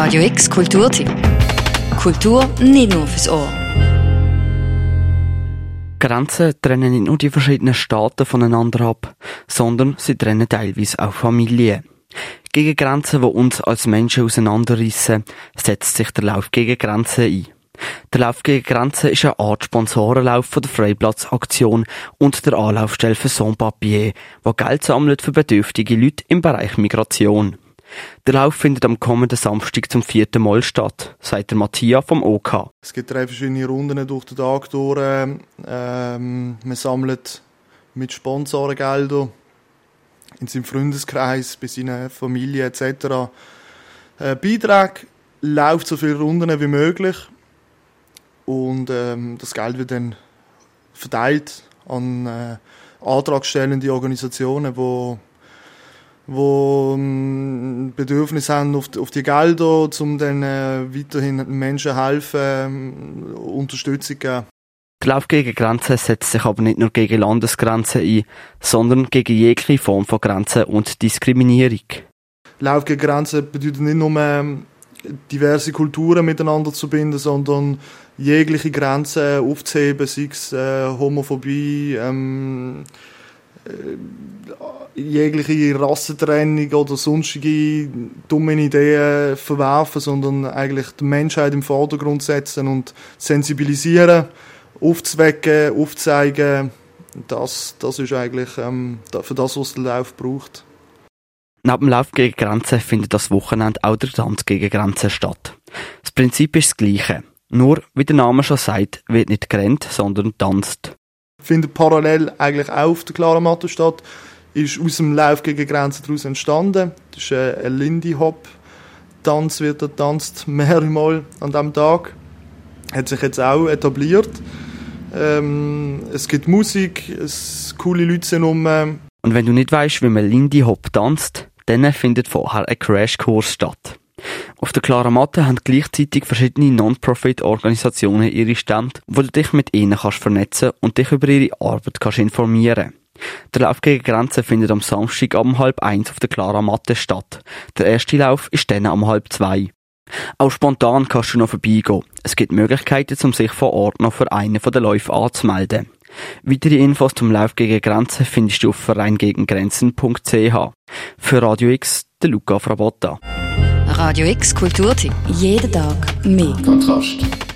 Radio X Kulturtipp. Kultur nicht nur fürs Ohr. Grenzen trennen nicht nur die verschiedenen Staaten voneinander ab, sondern sie trennen teilweise auch Familien. Gegen Grenzen, die uns als Menschen auseinanderreissen, setzt sich der Lauf gegen Grenzen ein. Der Lauf gegen Grenzen ist eine Art Sponsorenlauf von der Freiplatzaktion und der Anlaufstelle für Sans-Papier, der Geld sammelt für bedürftige Leute im Bereich Migration. Der Lauf findet am kommenden Samstag zum vierten Mal statt, sagt der Matthias vom OK. Es gibt drei verschiedene Runden durch den Tag durch. Ähm, man sammelt mit Sponsorengeldern in seinem Freundeskreis, bei seiner Familie etc. Äh, Beitrag läuft so viele Runden wie möglich und ähm, das Geld wird dann verteilt an äh, antragstellende Organisationen, die wo ähm, Bedürfnis haben auf, auf die Gelder, um dann äh, weiterhin Menschen helfen, ähm, Unterstützung geben. Lauf gegen Grenzen setzt sich aber nicht nur gegen Landesgrenzen ein, sondern gegen jegliche Form von Grenzen und Diskriminierung. Lauf gegen Grenzen bedeutet nicht nur ähm, diverse Kulturen miteinander zu binden, sondern jegliche Grenzen aufzuheben, sei es äh, Homophobie, ähm, äh, jegliche Rassentrennung oder sonstige dumme Ideen verwerfen, sondern eigentlich die Menschheit im Vordergrund setzen und sensibilisieren, aufzuwecken, aufzuzeigen. Das, das ist eigentlich ähm, für das, was der Lauf braucht. Neben dem Lauf gegen Grenzen findet das Wochenende auch der Tanz gegen Grenzen statt. Das Prinzip ist das gleiche. Nur, wie der Name schon sagt, wird nicht gerannt, sondern tanzt findet parallel eigentlich auch auf der Clara Matte statt. Ist aus dem Lauf gegen Grenzen daraus entstanden. Das ist ein Lindy Hop Tanz, wird er tanzt mehrmals an diesem Tag. Hat sich jetzt auch etabliert. Ähm, es gibt Musik, es coole Leute sind um. Und wenn du nicht weißt, wie man Lindy Hop tanzt, dann findet vorher ein Crashkurs statt. Auf der klaren Matte haben gleichzeitig verschiedene Non-Profit-Organisationen ihre Stände, wo du dich mit ihnen kannst vernetzen und dich über ihre Arbeit kannst informieren. Der Lauf gegen Grenzen findet am Samstag um halb eins auf der Clara Matte statt. Der erste Lauf ist dann um halb zwei. Auch spontan kannst du noch vorbeigehen. Es gibt Möglichkeiten, um sich vor Ort noch für einen von den Läufen anzumelden. Weitere Infos zum Lauf gegen Grenzen findest du auf vereingegengrenzen.ch. Für Radio X, der Luca Frabotta. Radio X Kulturtipp. Jeden Tag mehr. Kontrast.